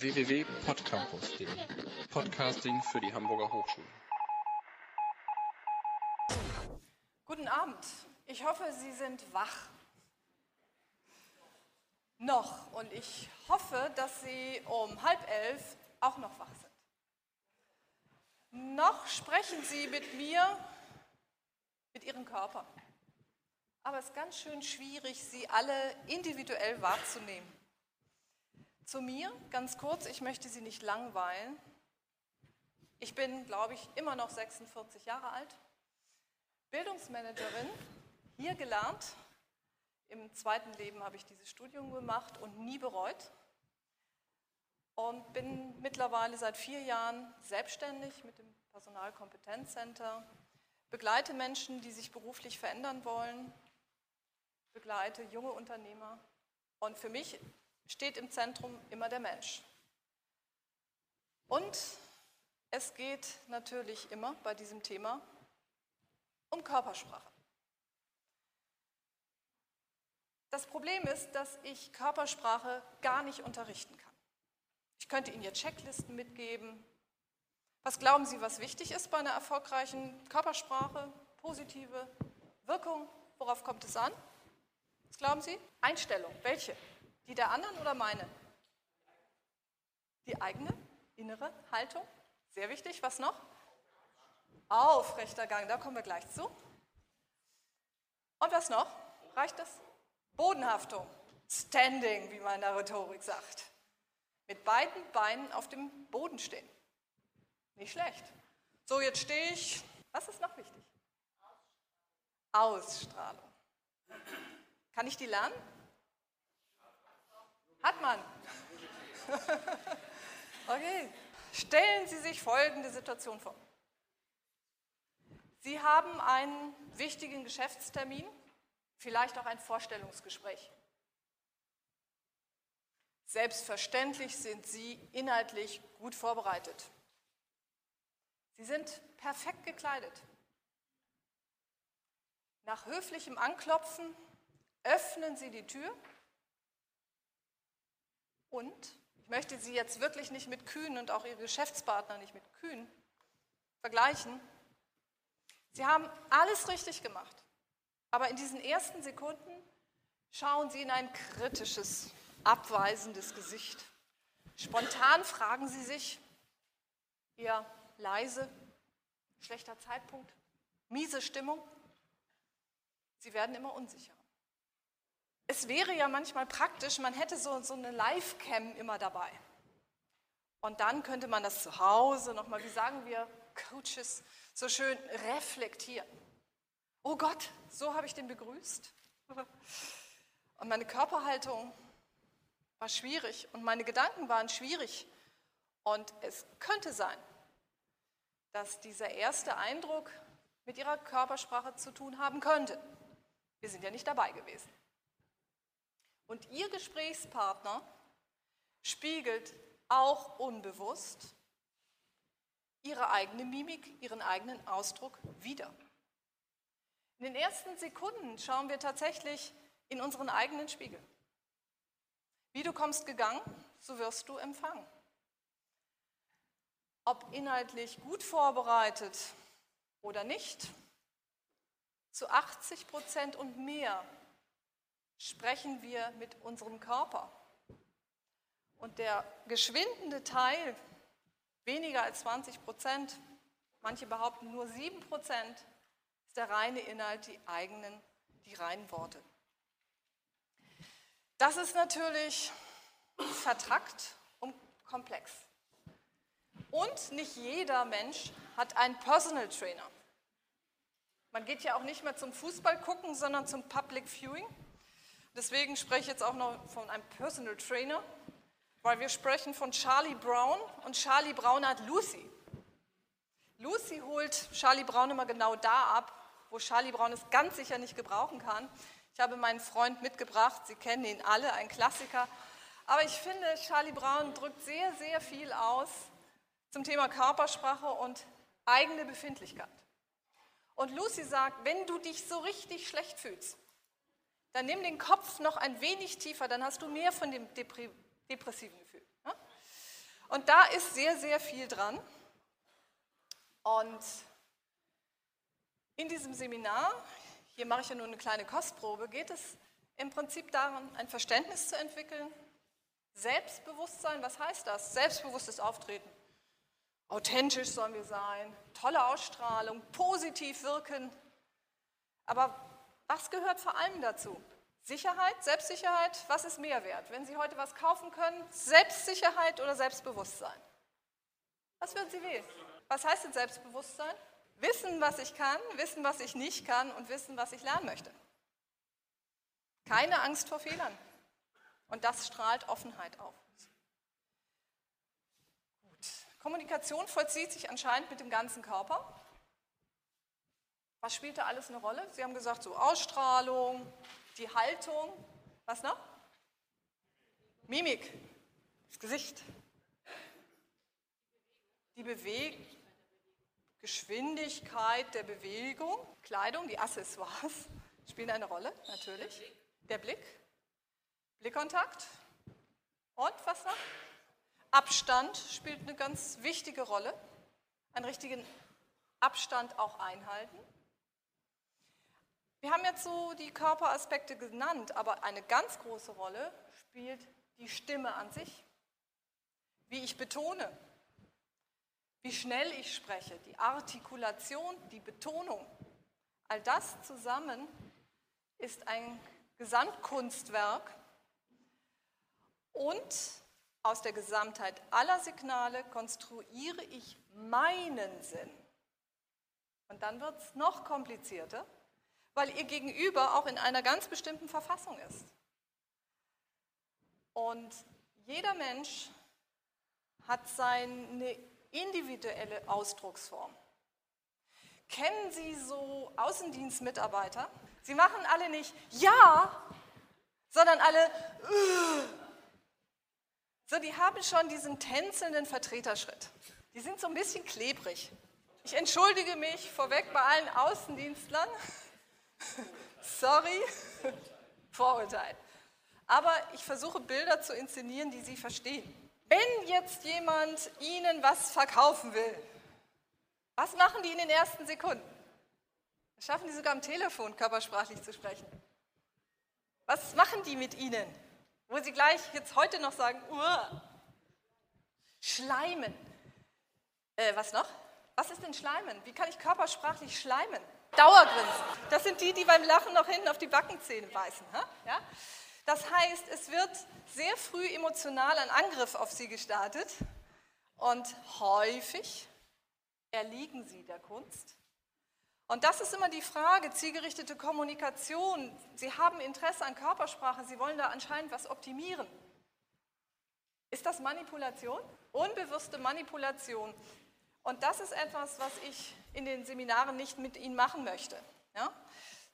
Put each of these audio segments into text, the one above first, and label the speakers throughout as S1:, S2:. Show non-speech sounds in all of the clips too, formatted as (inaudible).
S1: www.podcampus.de Podcasting für die Hamburger Hochschule.
S2: Guten Abend. Ich hoffe, Sie sind wach. Noch. Und ich hoffe, dass Sie um halb elf auch noch wach sind. Noch sprechen Sie mit mir, mit Ihrem Körper. Aber es ist ganz schön schwierig, Sie alle individuell wahrzunehmen. Zu mir, ganz kurz, ich möchte Sie nicht langweilen. Ich bin, glaube ich, immer noch 46 Jahre alt, Bildungsmanagerin, hier gelernt. Im zweiten Leben habe ich dieses Studium gemacht und nie bereut. Und bin mittlerweile seit vier Jahren selbstständig mit dem Personalkompetenzcenter, begleite Menschen, die sich beruflich verändern wollen, begleite junge Unternehmer. Und für mich steht im Zentrum immer der Mensch. Und es geht natürlich immer bei diesem Thema um Körpersprache. Das Problem ist, dass ich Körpersprache gar nicht unterrichten kann. Ich könnte Ihnen jetzt Checklisten mitgeben. Was glauben Sie, was wichtig ist bei einer erfolgreichen Körpersprache? Positive Wirkung? Worauf kommt es an? Was glauben Sie? Einstellung. Welche? Die der anderen oder meine? Die eigene innere Haltung. Sehr wichtig. Was noch? Aufrechter Gang. Da kommen wir gleich zu. Und was noch? Reicht das? Bodenhaftung. Standing, wie man in der Rhetorik sagt. Mit beiden Beinen auf dem Boden stehen. Nicht schlecht. So, jetzt stehe ich. Was ist noch wichtig? Ausstrahlung. Kann ich die lernen? Hat man. (laughs) okay. Stellen Sie sich folgende Situation vor. Sie haben einen wichtigen Geschäftstermin, vielleicht auch ein Vorstellungsgespräch. Selbstverständlich sind Sie inhaltlich gut vorbereitet. Sie sind perfekt gekleidet. Nach höflichem Anklopfen öffnen Sie die Tür und ich möchte Sie jetzt wirklich nicht mit Kühn und auch Ihre Geschäftspartner nicht mit Kühn vergleichen. Sie haben alles richtig gemacht. Aber in diesen ersten Sekunden schauen Sie in ein kritisches, abweisendes Gesicht. Spontan fragen Sie sich, eher leise, schlechter Zeitpunkt, miese Stimmung. Sie werden immer unsicherer es wäre ja manchmal praktisch, man hätte so, so eine Live-Cam immer dabei. Und dann könnte man das zu Hause nochmal, wie sagen wir Coaches, so schön reflektieren. Oh Gott, so habe ich den begrüßt. Und meine Körperhaltung war schwierig und meine Gedanken waren schwierig. Und es könnte sein, dass dieser erste Eindruck mit ihrer Körpersprache zu tun haben könnte. Wir sind ja nicht dabei gewesen. Und Ihr Gesprächspartner spiegelt auch unbewusst Ihre eigene Mimik, Ihren eigenen Ausdruck wider. In den ersten Sekunden schauen wir tatsächlich in unseren eigenen Spiegel. Wie du kommst gegangen, so wirst du empfangen. Ob inhaltlich gut vorbereitet oder nicht, zu 80 Prozent und mehr sprechen wir mit unserem Körper. Und der geschwindende Teil, weniger als 20 Prozent, manche behaupten nur 7 Prozent, ist der reine Inhalt, die eigenen, die reinen Worte. Das ist natürlich vertrackt und komplex. Und nicht jeder Mensch hat einen Personal Trainer. Man geht ja auch nicht mehr zum Fußball gucken, sondern zum Public Viewing. Deswegen spreche ich jetzt auch noch von einem Personal Trainer, weil wir sprechen von Charlie Brown und Charlie Brown hat Lucy. Lucy holt Charlie Brown immer genau da ab, wo Charlie Brown es ganz sicher nicht gebrauchen kann. Ich habe meinen Freund mitgebracht, Sie kennen ihn alle, ein Klassiker. Aber ich finde, Charlie Brown drückt sehr, sehr viel aus zum Thema Körpersprache und eigene Befindlichkeit. Und Lucy sagt, wenn du dich so richtig schlecht fühlst, dann nimm den Kopf noch ein wenig tiefer, dann hast du mehr von dem depressiven Gefühl. Ja? Und da ist sehr, sehr viel dran. Und in diesem Seminar, hier mache ich ja nur eine kleine Kostprobe, geht es im Prinzip darum, ein Verständnis zu entwickeln. Selbstbewusstsein, was heißt das? Selbstbewusstes Auftreten. Authentisch sollen wir sein, tolle Ausstrahlung, positiv wirken. Aber was gehört vor allem dazu? Sicherheit, Selbstsicherheit, was ist mehr wert? Wenn Sie heute was kaufen können, Selbstsicherheit oder Selbstbewusstsein? Was würden Sie wählen? Was heißt denn Selbstbewusstsein? Wissen, was ich kann, wissen, was ich nicht kann und wissen, was ich lernen möchte. Keine Angst vor Fehlern. Und das strahlt Offenheit auf. Gut. Kommunikation vollzieht sich anscheinend mit dem ganzen Körper. Was spielt da alles eine Rolle? Sie haben gesagt, so Ausstrahlung, die Haltung. Was noch? Mimik, das Gesicht. Die Bewegung, Geschwindigkeit der Bewegung, Kleidung, die Accessoires spielen eine Rolle, natürlich. Der Blick, Blickkontakt und was noch? Abstand spielt eine ganz wichtige Rolle. Einen richtigen Abstand auch einhalten. Wir haben jetzt so die Körperaspekte genannt, aber eine ganz große Rolle spielt die Stimme an sich. Wie ich betone, wie schnell ich spreche, die Artikulation, die Betonung. All das zusammen ist ein Gesamtkunstwerk und aus der Gesamtheit aller Signale konstruiere ich meinen Sinn. Und dann wird es noch komplizierter, weil ihr Gegenüber auch in einer ganz bestimmten Verfassung ist. Und jeder Mensch hat seine individuelle Ausdrucksform. Kennen Sie so Außendienstmitarbeiter? Sie machen alle nicht ja, sondern alle uh. so, die haben schon diesen tänzelnden Vertreterschritt. Die sind so ein bisschen klebrig. Ich entschuldige mich vorweg bei allen Außendienstlern. Sorry, (laughs) Vorurteil. Aber ich versuche Bilder zu inszenieren, die Sie verstehen. Wenn jetzt jemand Ihnen was verkaufen will, was machen die in den ersten Sekunden? Das schaffen die sogar am Telefon körpersprachlich zu sprechen. Was machen die mit Ihnen? Wo Sie gleich jetzt heute noch sagen, Uah. Schleimen. Äh, was noch? Was ist denn Schleimen? Wie kann ich körpersprachlich schleimen? Dauergrinsen. Das sind die, die beim Lachen noch hinten auf die Backenzähne beißen. Ja? Das heißt, es wird sehr früh emotional ein Angriff auf sie gestartet und häufig erliegen sie der Kunst. Und das ist immer die Frage, zielgerichtete Kommunikation. Sie haben Interesse an Körpersprache, Sie wollen da anscheinend was optimieren. Ist das Manipulation? Unbewusste Manipulation. Und das ist etwas, was ich in den Seminaren nicht mit Ihnen machen möchte, ja?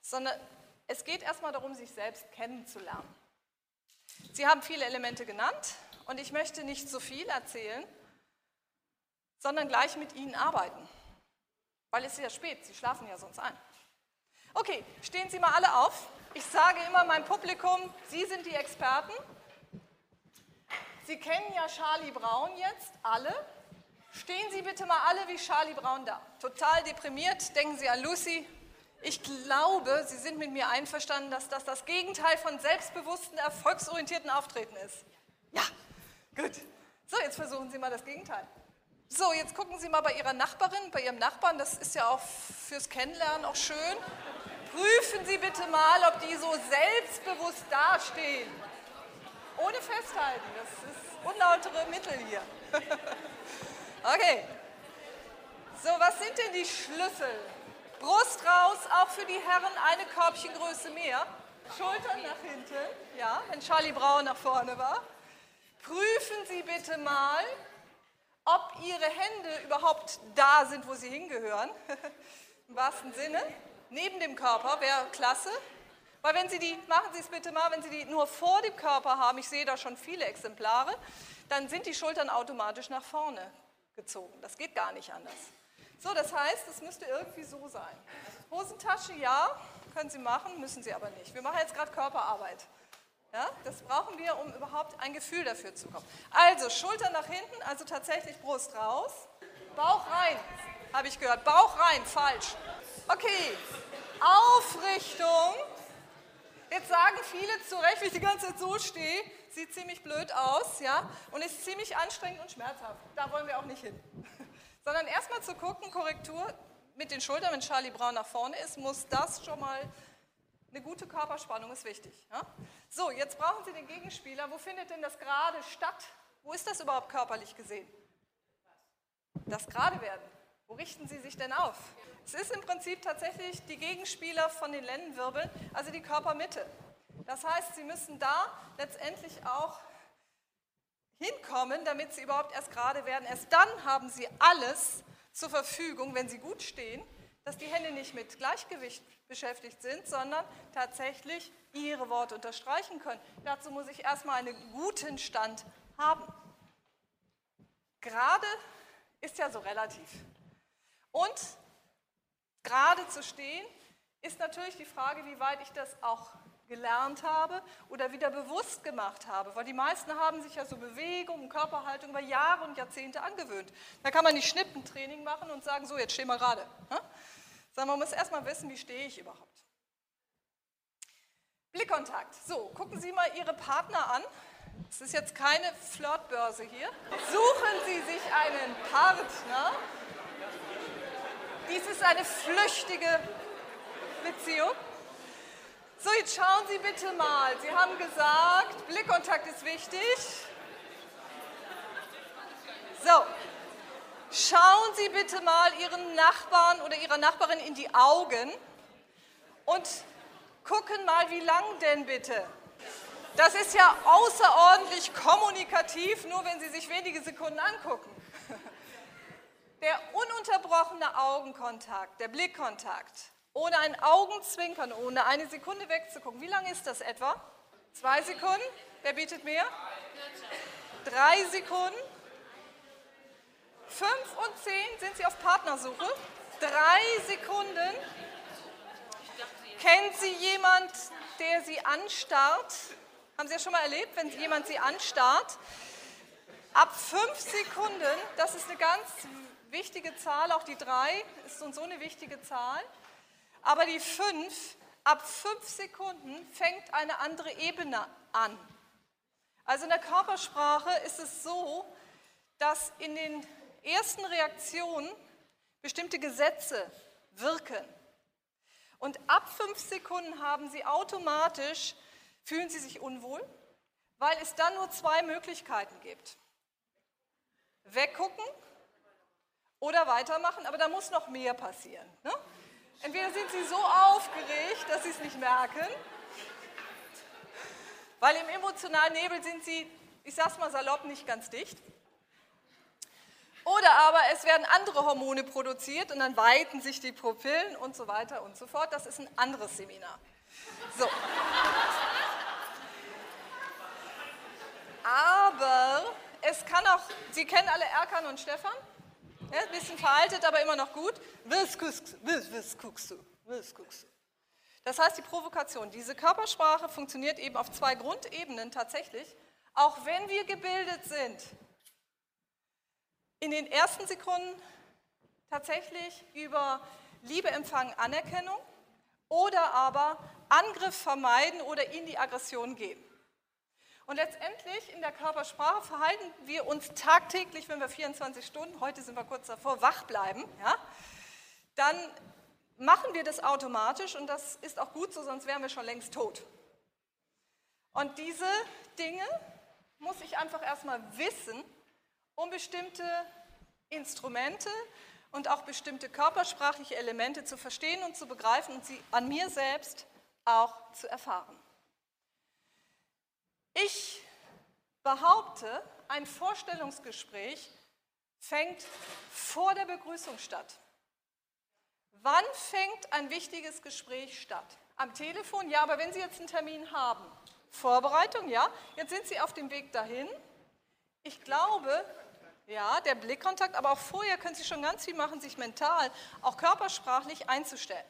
S2: sondern es geht erstmal darum, sich selbst kennenzulernen. Sie haben viele Elemente genannt und ich möchte nicht so viel erzählen, sondern gleich mit Ihnen arbeiten, weil es ist ja spät, Sie schlafen ja sonst ein. Okay, stehen Sie mal alle auf. Ich sage immer meinem Publikum, Sie sind die Experten. Sie kennen ja Charlie Brown jetzt, alle. Stehen Sie bitte mal alle wie Charlie Brown da. Total deprimiert, denken Sie an Lucy, ich glaube, Sie sind mit mir einverstanden, dass das das Gegenteil von selbstbewussten, erfolgsorientierten Auftreten ist. Ja, gut. So, jetzt versuchen Sie mal das Gegenteil. So, jetzt gucken Sie mal bei Ihrer Nachbarin, bei Ihrem Nachbarn, das ist ja auch fürs Kennenlernen auch schön. Prüfen Sie bitte mal, ob die so selbstbewusst dastehen. Ohne festhalten, das ist unlautere Mittel hier. (laughs) okay. So, was sind denn die Schlüssel? Brust raus, auch für die Herren eine Körbchengröße mehr. Schultern nach hinten, ja, wenn Charlie Braun nach vorne war. Prüfen Sie bitte mal, ob Ihre Hände überhaupt da sind, wo sie hingehören. (laughs) Im wahrsten Sinne. Neben dem Körper wäre klasse. Weil wenn Sie die, machen Sie es bitte mal, wenn Sie die nur vor dem Körper haben, ich sehe da schon viele Exemplare, dann sind die Schultern automatisch nach vorne gezogen. Das geht gar nicht anders. So, das heißt, es müsste irgendwie so sein. Hosentasche, ja, können Sie machen, müssen Sie aber nicht. Wir machen jetzt gerade Körperarbeit. Ja, das brauchen wir, um überhaupt ein Gefühl dafür zu bekommen. Also Schultern nach hinten, also tatsächlich Brust raus. Bauch rein, habe ich gehört. Bauch rein, falsch. Okay, Aufrichtung. Jetzt sagen viele zu Recht, wie ich die ganze Zeit so stehe, sieht ziemlich blöd aus, ja, und ist ziemlich anstrengend und schmerzhaft. Da wollen wir auch nicht hin. (laughs) Sondern erstmal zu gucken, Korrektur mit den Schultern, wenn Charlie Brown nach vorne ist, muss das schon mal, eine gute Körperspannung ist wichtig. Ja? So, jetzt brauchen Sie den Gegenspieler. Wo findet denn das gerade statt? Wo ist das überhaupt körperlich gesehen? Das gerade werden. Wo richten Sie sich denn auf? Es ist im Prinzip tatsächlich die Gegenspieler von den Lendenwirbeln, also die Körpermitte. Das heißt, Sie müssen da letztendlich auch hinkommen, damit Sie überhaupt erst gerade werden. Erst dann haben Sie alles zur Verfügung, wenn Sie gut stehen, dass die Hände nicht mit Gleichgewicht beschäftigt sind, sondern tatsächlich Ihre Worte unterstreichen können. Dazu muss ich erstmal einen guten Stand haben. Gerade ist ja so relativ. Und gerade zu stehen ist natürlich die Frage, wie weit ich das auch gelernt habe oder wieder bewusst gemacht habe. Weil die meisten haben sich ja so Bewegung und Körperhaltung über Jahre und Jahrzehnte angewöhnt. Da kann man nicht Schnippentraining machen und sagen, so, jetzt steh mal gerade. Ne? Sondern man muss erstmal wissen, wie stehe ich überhaupt. Blickkontakt. So, gucken Sie mal Ihre Partner an. Es ist jetzt keine Flirtbörse hier. Suchen Sie sich einen Partner. Dies ist eine flüchtige Beziehung. So, jetzt schauen Sie bitte mal. Sie haben gesagt, Blickkontakt ist wichtig. So, schauen Sie bitte mal Ihren Nachbarn oder Ihrer Nachbarin in die Augen und gucken mal, wie lang denn bitte. Das ist ja außerordentlich kommunikativ, nur wenn Sie sich wenige Sekunden angucken. Der ununterbrochene Augenkontakt, der Blickkontakt, ohne ein Augenzwinkern, ohne eine Sekunde wegzugucken. Wie lange ist das etwa? Zwei Sekunden? Wer bietet mehr? Drei Sekunden? Fünf und zehn sind Sie auf Partnersuche? Drei Sekunden? Kennt Sie jemand, der Sie anstarrt? Haben Sie das schon mal erlebt, wenn jemand Sie anstarrt? Ab fünf Sekunden, das ist eine ganz wichtige Zahl, auch die drei ist so eine wichtige Zahl. Aber die fünf, ab fünf Sekunden fängt eine andere Ebene an. Also in der Körpersprache ist es so, dass in den ersten Reaktionen bestimmte Gesetze wirken. Und ab fünf Sekunden haben sie automatisch, fühlen sie sich unwohl, weil es dann nur zwei Möglichkeiten gibt. Weggucken oder weitermachen, aber da muss noch mehr passieren. Ne? Entweder sind sie so aufgeregt, dass sie es nicht merken, weil im emotionalen Nebel sind sie, ich sag's mal salopp, nicht ganz dicht. Oder aber es werden andere Hormone produziert und dann weiten sich die Pupillen und so weiter und so fort. Das ist ein anderes Seminar. So. Aber es kann auch, Sie kennen alle Erkan und Stefan? Ja, ein bisschen veraltet, aber immer noch gut. Was guckst du? Was guckst du? Das heißt, die Provokation, diese Körpersprache funktioniert eben auf zwei Grundebenen tatsächlich, auch wenn wir gebildet sind. In den ersten Sekunden tatsächlich über Liebe empfangen, Anerkennung oder aber Angriff vermeiden oder in die Aggression gehen. Und letztendlich in der Körpersprache verhalten wir uns tagtäglich, wenn wir 24 Stunden, heute sind wir kurz davor, wach bleiben, ja, dann machen wir das automatisch und das ist auch gut so, sonst wären wir schon längst tot. Und diese Dinge muss ich einfach erstmal wissen, um bestimmte Instrumente und auch bestimmte körpersprachliche Elemente zu verstehen und zu begreifen und sie an mir selbst auch zu erfahren. Ich behaupte, ein Vorstellungsgespräch fängt vor der Begrüßung statt. Wann fängt ein wichtiges Gespräch statt? Am Telefon? Ja, aber wenn Sie jetzt einen Termin haben. Vorbereitung? Ja. Jetzt sind Sie auf dem Weg dahin. Ich glaube, ja, der Blickkontakt, aber auch vorher können Sie schon ganz viel machen, sich mental, auch körpersprachlich einzustellen.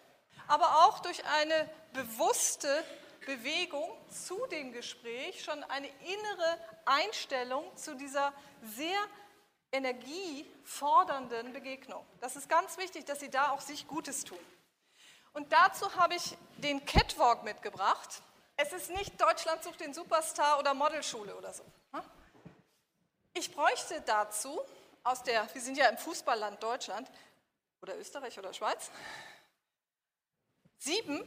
S2: Aber auch durch eine bewusste Bewegung zu dem Gespräch schon eine innere Einstellung zu dieser sehr energiefordernden Begegnung. Das ist ganz wichtig, dass Sie da auch sich Gutes tun. Und dazu habe ich den Catwalk mitgebracht. Es ist nicht Deutschland sucht den Superstar oder Modelschule oder so. Ne? Ich bräuchte dazu aus der, wir sind ja im Fußballland Deutschland oder Österreich oder Schweiz, sieben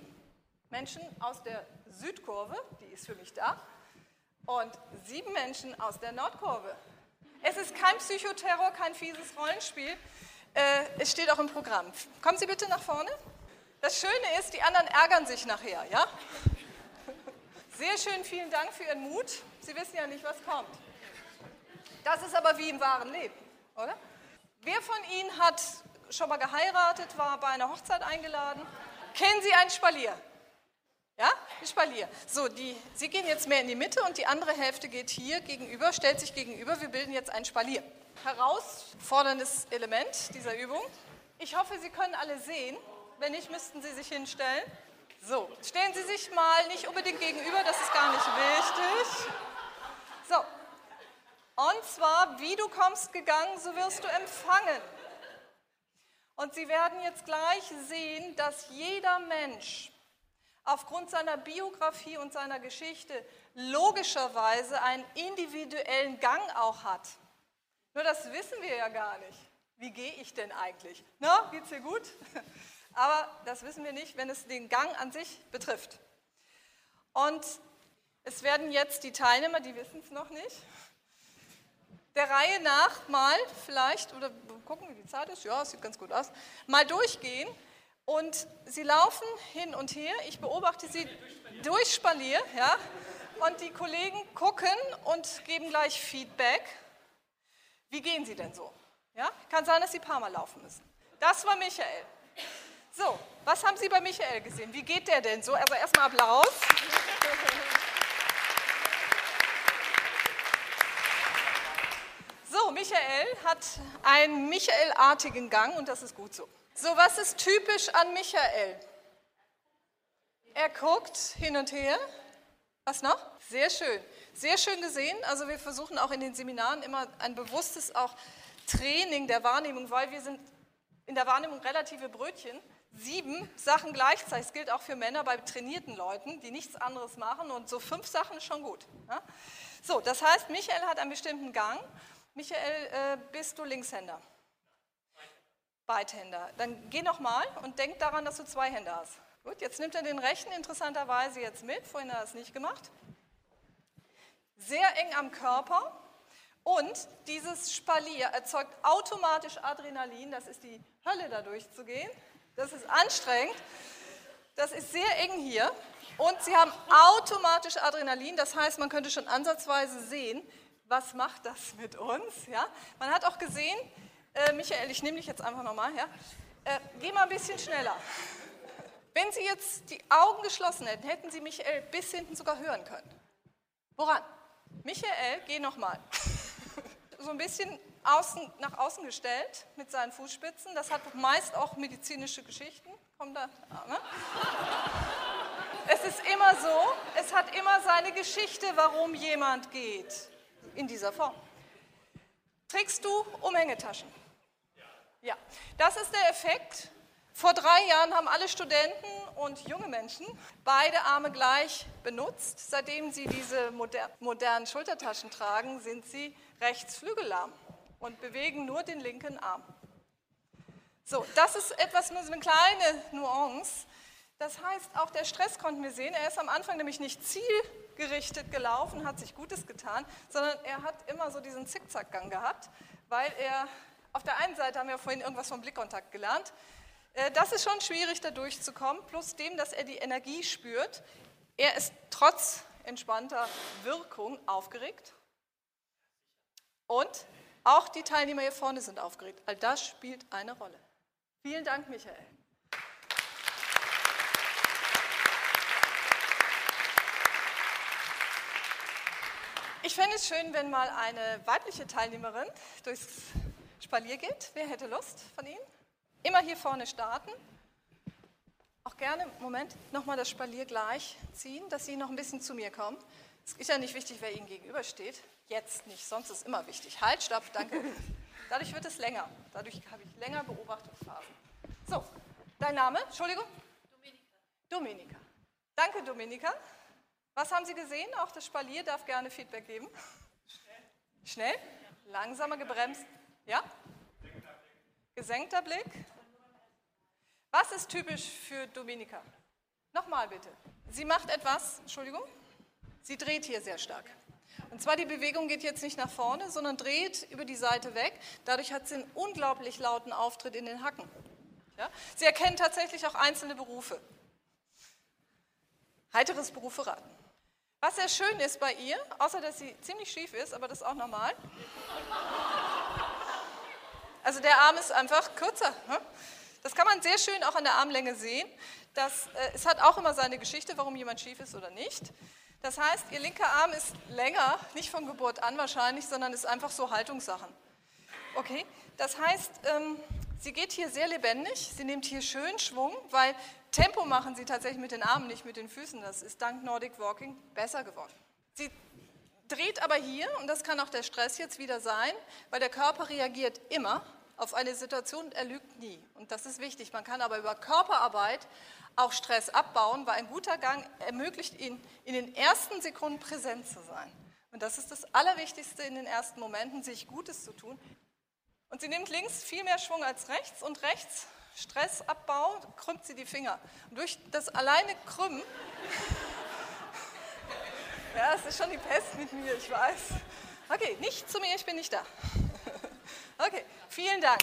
S2: Menschen aus der Südkurve, die ist für mich da, und sieben Menschen aus der Nordkurve. Es ist kein Psychoterror, kein fieses Rollenspiel. Äh, es steht auch im Programm. Kommen Sie bitte nach vorne. Das Schöne ist, die anderen ärgern sich nachher, ja? Sehr schön, vielen Dank für Ihren Mut. Sie wissen ja nicht, was kommt. Das ist aber wie im wahren Leben, oder? Wer von Ihnen hat schon mal geheiratet, war bei einer Hochzeit eingeladen? Kennen Sie einen Spalier? Ja, ein Spalier. So, die, Sie gehen jetzt mehr in die Mitte und die andere Hälfte geht hier gegenüber, stellt sich gegenüber. Wir bilden jetzt ein Spalier. Herausforderndes Element dieser Übung. Ich hoffe, Sie können alle sehen. Wenn nicht, müssten Sie sich hinstellen. So, stellen Sie sich mal nicht unbedingt gegenüber, das ist gar nicht wichtig. So, und zwar, wie du kommst gegangen, so wirst du empfangen. Und Sie werden jetzt gleich sehen, dass jeder Mensch aufgrund seiner Biografie und seiner Geschichte logischerweise einen individuellen Gang auch hat. Nur das wissen wir ja gar nicht. Wie gehe ich denn eigentlich? Na, geht's dir gut? (laughs) Aber das wissen wir nicht, wenn es den Gang an sich betrifft. Und es werden jetzt die Teilnehmer, die wissen es noch nicht, der Reihe nach mal vielleicht, oder gucken, wie die Zeit ist, ja, sieht ganz gut aus, mal durchgehen und sie laufen hin und her. Ich beobachte sie durch Spalier, ja. Und die Kollegen gucken und geben gleich Feedback. Wie gehen sie denn so? Ja? Kann sein, dass sie ein paar Mal laufen müssen. Das war Michael. So, was haben Sie bei Michael gesehen? Wie geht der denn so? Also erstmal Applaus. So, Michael hat einen Michael-artigen Gang und das ist gut so. So, was ist typisch an Michael? Er guckt hin und her. Was noch? Sehr schön. Sehr schön gesehen. Also wir versuchen auch in den Seminaren immer ein bewusstes auch Training der Wahrnehmung, weil wir sind in der Wahrnehmung relative Brötchen. Sieben Sachen gleichzeitig. Das gilt auch für Männer bei trainierten Leuten, die nichts anderes machen. Und so fünf Sachen ist schon gut. Ja? So, das heißt, Michael hat einen bestimmten Gang. Michael, äh, bist du Linkshänder? Beidhänder. Dann geh nochmal und denk daran, dass du zwei Hände hast. Gut, jetzt nimmt er den rechten interessanterweise jetzt mit. Vorhin hat er es nicht gemacht. Sehr eng am Körper. Und dieses Spalier erzeugt automatisch Adrenalin. Das ist die Hölle, da durchzugehen. Das ist anstrengend. Das ist sehr eng hier. Und sie haben automatisch Adrenalin. Das heißt, man könnte schon ansatzweise sehen, was macht das mit uns. Ja? Man hat auch gesehen, äh, Michael, ich nehme dich jetzt einfach nochmal, ja? Äh, geh mal ein bisschen schneller. Wenn Sie jetzt die Augen geschlossen hätten, hätten Sie Michael bis hinten sogar hören können. Woran? Michael, geh nochmal. (laughs) so ein bisschen außen, nach außen gestellt mit seinen Fußspitzen. Das hat meist auch medizinische Geschichten. Kommt da, ne? Es ist immer so, es hat immer seine Geschichte, warum jemand geht. In dieser Form. Trägst du Umhängetaschen? Ja, das ist der Effekt. Vor drei Jahren haben alle Studenten und junge Menschen beide Arme gleich benutzt. Seitdem sie diese moder modernen Schultertaschen tragen, sind sie rechtsflügelarm und bewegen nur den linken Arm. So, das ist etwas, nur so eine kleine Nuance. Das heißt, auch der Stress konnten wir sehen. Er ist am Anfang nämlich nicht zielgerichtet gelaufen, hat sich Gutes getan, sondern er hat immer so diesen Zickzackgang gehabt, weil er auf der einen Seite haben wir vorhin irgendwas vom Blickkontakt gelernt. Äh, das ist schon schwierig, da durchzukommen, plus dem, dass er die Energie spürt. Er ist trotz entspannter Wirkung aufgeregt. Und auch die Teilnehmer hier vorne sind aufgeregt. All das spielt eine Rolle. Vielen Dank, Michael. Ich fände es schön, wenn mal eine weibliche Teilnehmerin durchs Spalier geht. Wer hätte Lust von Ihnen? Immer hier vorne starten. auch gerne, Moment, nochmal das Spalier gleich ziehen, dass Sie noch ein bisschen zu mir kommen. Es ist ja nicht wichtig, wer Ihnen gegenübersteht. Jetzt nicht, sonst ist es immer wichtig. Halt, stopp, danke. (laughs) Dadurch wird es länger. Dadurch habe ich länger Beobachtungsphasen. So, dein Name? Entschuldigung? Dominika. Dominika. Danke, Dominika. Was haben Sie gesehen? Auch das Spalier darf gerne Feedback geben. Schnell? Schnell? Langsamer gebremst. Ja? Gesenkter Blick. Was ist typisch für Dominika? Nochmal bitte. Sie macht etwas, Entschuldigung, sie dreht hier sehr stark. Und zwar die Bewegung geht jetzt nicht nach vorne, sondern dreht über die Seite weg. Dadurch hat sie einen unglaublich lauten Auftritt in den Hacken. Ja? Sie erkennt tatsächlich auch einzelne Berufe. Heiteres Berufe raten. Was sehr schön ist bei ihr, außer dass sie ziemlich schief ist, aber das ist auch normal. Also der Arm ist einfach kürzer. Ne? Das kann man sehr schön auch an der Armlänge sehen. Das, äh, es hat auch immer seine Geschichte, warum jemand schief ist oder nicht. Das heißt, ihr linker Arm ist länger, nicht von Geburt an wahrscheinlich, sondern ist einfach so Haltungssachen. Okay, das heißt, ähm, sie geht hier sehr lebendig, sie nimmt hier schön Schwung, weil Tempo machen sie tatsächlich mit den Armen, nicht mit den Füßen. Das ist dank Nordic Walking besser geworden. Sie dreht aber hier, und das kann auch der Stress jetzt wieder sein, weil der Körper reagiert immer auf eine Situation, er lügt nie. Und das ist wichtig. Man kann aber über Körperarbeit auch Stress abbauen, weil ein guter Gang ermöglicht Ihnen, in den ersten Sekunden präsent zu sein. Und das ist das Allerwichtigste in den ersten Momenten, sich Gutes zu tun. Und sie nimmt links viel mehr Schwung als rechts und rechts Stressabbau krümmt sie die Finger. Und durch das alleine Krümmen, (laughs) ja, es ist schon die Pest mit mir, ich weiß. Okay, nicht zu mir, ich bin nicht da. Okay, vielen Dank.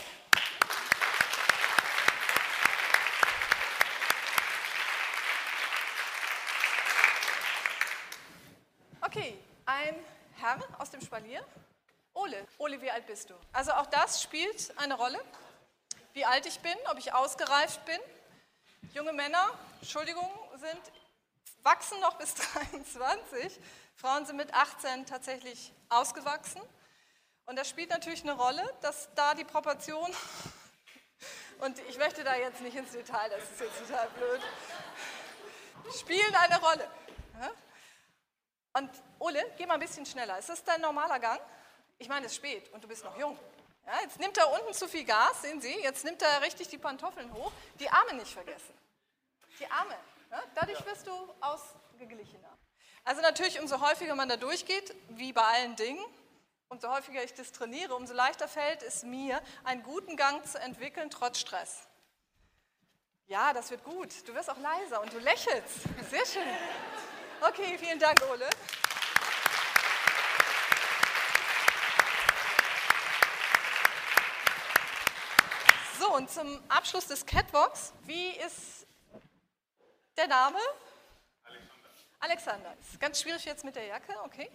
S2: Okay, ein Herr aus dem Spalier. Ole. Ole, wie alt bist du? Also auch das spielt eine Rolle. Wie alt ich bin, ob ich ausgereift bin. Junge Männer, Entschuldigung, sind, wachsen noch bis (laughs) 23. Frauen sind mit 18 tatsächlich ausgewachsen. Und das spielt natürlich eine Rolle, dass da die Proportion, (laughs) und ich möchte da jetzt nicht ins Detail, das ist jetzt total blöd, spielen eine Rolle. Und Ole, geh mal ein bisschen schneller. Ist das dein normaler Gang? Ich meine, es ist spät und du bist noch jung. Ja, jetzt nimmt er unten zu viel Gas, sehen Sie, jetzt nimmt er richtig die Pantoffeln hoch. Die Arme nicht vergessen. Die Arme. Ja, dadurch wirst du ausgeglichener. Also natürlich, umso häufiger man da durchgeht, wie bei allen Dingen, Umso häufiger ich das trainiere, umso leichter fällt es mir, einen guten Gang zu entwickeln, trotz Stress. Ja, das wird gut. Du wirst auch leiser und du lächelst. Sehr schön. Okay, vielen Dank, Ole. So, und zum Abschluss des Catwalks, wie ist der Name? Alexander. Alexander. Ist ganz schwierig jetzt mit der Jacke, okay.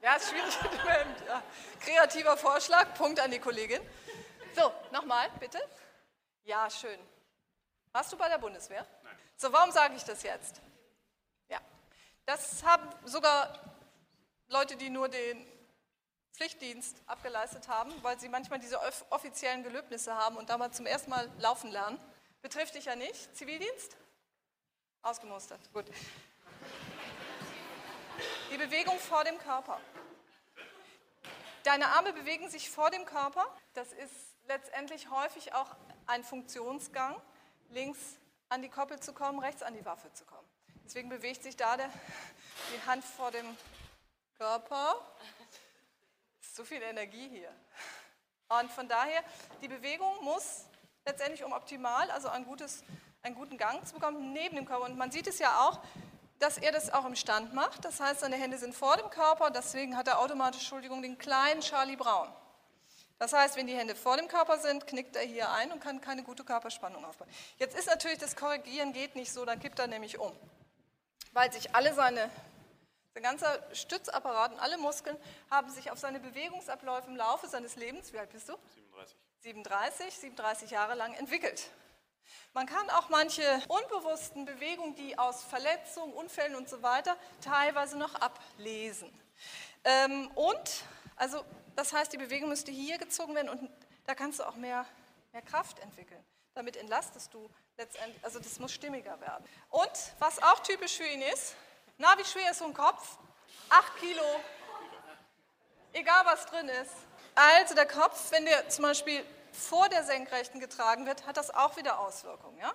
S2: Ja. Ist schwierig. (laughs) Kreativer Vorschlag, Punkt an die Kollegin. So, nochmal, bitte. Ja, schön. Warst du bei der Bundeswehr? Nein. So, warum sage ich das jetzt? Ja, das haben sogar Leute, die nur den Pflichtdienst abgeleistet haben, weil sie manchmal diese offiziellen Gelöbnisse haben und damals zum ersten Mal laufen lernen. Betrifft dich ja nicht. Zivildienst? Ausgemustert. Gut. Die Bewegung vor dem Körper. Deine Arme bewegen sich vor dem Körper. Das ist letztendlich häufig auch ein Funktionsgang, links an die Koppel zu kommen, rechts an die Waffe zu kommen. Deswegen bewegt sich da der, die Hand vor dem Körper. Ist so viel Energie hier. Und von daher, die Bewegung muss letztendlich, um optimal, also ein gutes, einen guten Gang zu bekommen, neben dem Körper. Und man sieht es ja auch, dass er das auch im Stand macht. Das heißt, seine Hände sind vor dem Körper, deswegen hat er automatisch, Entschuldigung, den kleinen Charlie Brown. Das heißt, wenn die Hände vor dem Körper sind, knickt er hier ein und kann keine gute Körperspannung aufbauen. Jetzt ist natürlich das Korrigieren geht nicht so, dann kippt er nämlich um. Weil sich alle seine, sein ganzer Stützapparat und alle Muskeln haben sich auf seine Bewegungsabläufe im Laufe seines Lebens, wie alt bist du? 37. 37, 37 Jahre lang entwickelt. Man kann auch manche unbewussten Bewegungen, die aus Verletzungen, Unfällen und so weiter teilweise noch ablesen. Ähm, und, also das heißt, die Bewegung müsste hier gezogen werden und da kannst du auch mehr, mehr Kraft entwickeln. damit entlastest du letztendlich, also das muss stimmiger werden. Und was auch typisch für ihn ist, na, wie schwer ist so ein Kopf? Acht Kilo, egal was drin ist. Also der Kopf, wenn der zum Beispiel vor der Senkrechten getragen wird, hat das auch wieder Auswirkungen. Ja?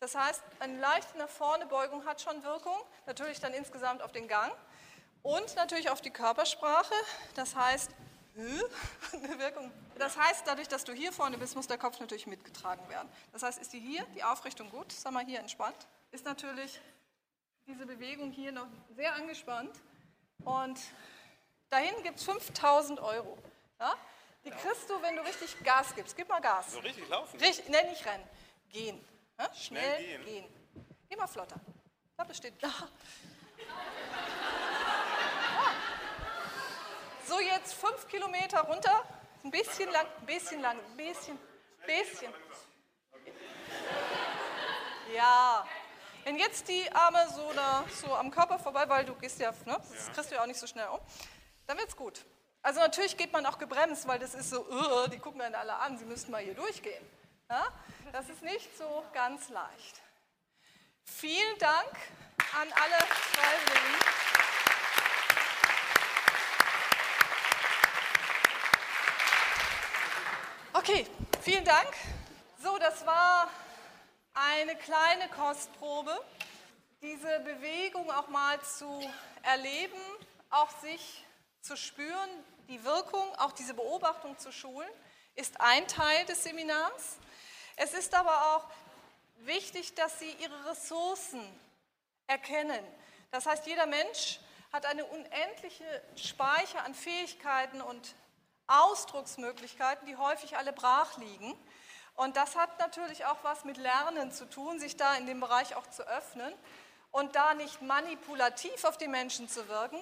S2: Das heißt, eine leichte nach vorne Beugung hat schon Wirkung, natürlich dann insgesamt auf den Gang und natürlich auf die Körpersprache. Das heißt, eine Wirkung. Das heißt, dadurch, dass du hier vorne bist, muss der Kopf natürlich mitgetragen werden. Das heißt, ist die hier, die Aufrichtung gut, sag mal hier entspannt, ist natürlich diese Bewegung hier noch sehr angespannt. Und dahin gibt es 5000 Euro. Ja? Die kriegst du, wenn du richtig Gas gibst. Gib mal Gas.
S3: So richtig laufen?
S2: Richtig, nee, nicht rennen. Gehen. Ja? Schnell,
S3: Schnell gehen.
S2: gehen. Geh mal flotter. Ich glaube, das steht da. (laughs) So, jetzt fünf Kilometer runter. Ein bisschen lang, ein bisschen lang, ein bisschen, bisschen. Ja. Wenn jetzt die Arme so, da, so am Körper vorbei, weil du gehst ja, ne, das kriegst du ja auch nicht so schnell um, dann wird's gut. Also natürlich geht man auch gebremst, weil das ist so, uh, die gucken dann alle an, sie müssten mal hier durchgehen. Ja? Das ist nicht so ganz leicht. Vielen Dank an alle Freiwilligen. Okay, vielen Dank. So, das war eine kleine Kostprobe, diese Bewegung auch mal zu erleben, auch sich zu spüren, die Wirkung, auch diese Beobachtung zu schulen, ist ein Teil des Seminars. Es ist aber auch wichtig, dass Sie Ihre Ressourcen erkennen. Das heißt, jeder Mensch hat eine unendliche Speicher an Fähigkeiten und Ausdrucksmöglichkeiten, die häufig alle brach liegen. Und das hat natürlich auch was mit Lernen zu tun, sich da in dem Bereich auch zu öffnen und da nicht manipulativ auf die Menschen zu wirken,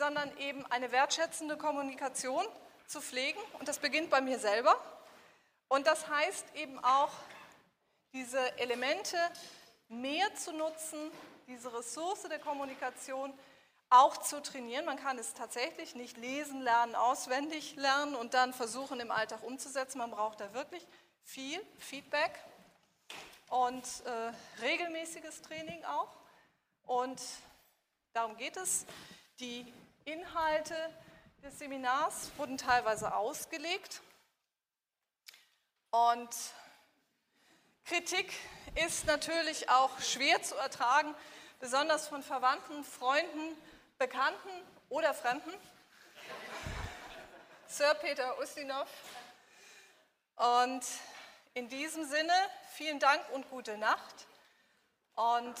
S2: sondern eben eine wertschätzende Kommunikation zu pflegen. Und das beginnt bei mir selber. Und das heißt eben auch, diese Elemente mehr zu nutzen, diese Ressource der Kommunikation auch zu trainieren. Man kann es tatsächlich nicht lesen, lernen, auswendig lernen und dann versuchen im Alltag umzusetzen. Man braucht da wirklich viel Feedback und äh, regelmäßiges Training auch. Und darum geht es. Die Inhalte des Seminars wurden teilweise ausgelegt. Und Kritik ist natürlich auch schwer zu ertragen, besonders von Verwandten, Freunden, Bekannten oder Fremden. (laughs) Sir Peter Ustinov. Und in diesem Sinne, vielen Dank und gute Nacht. Und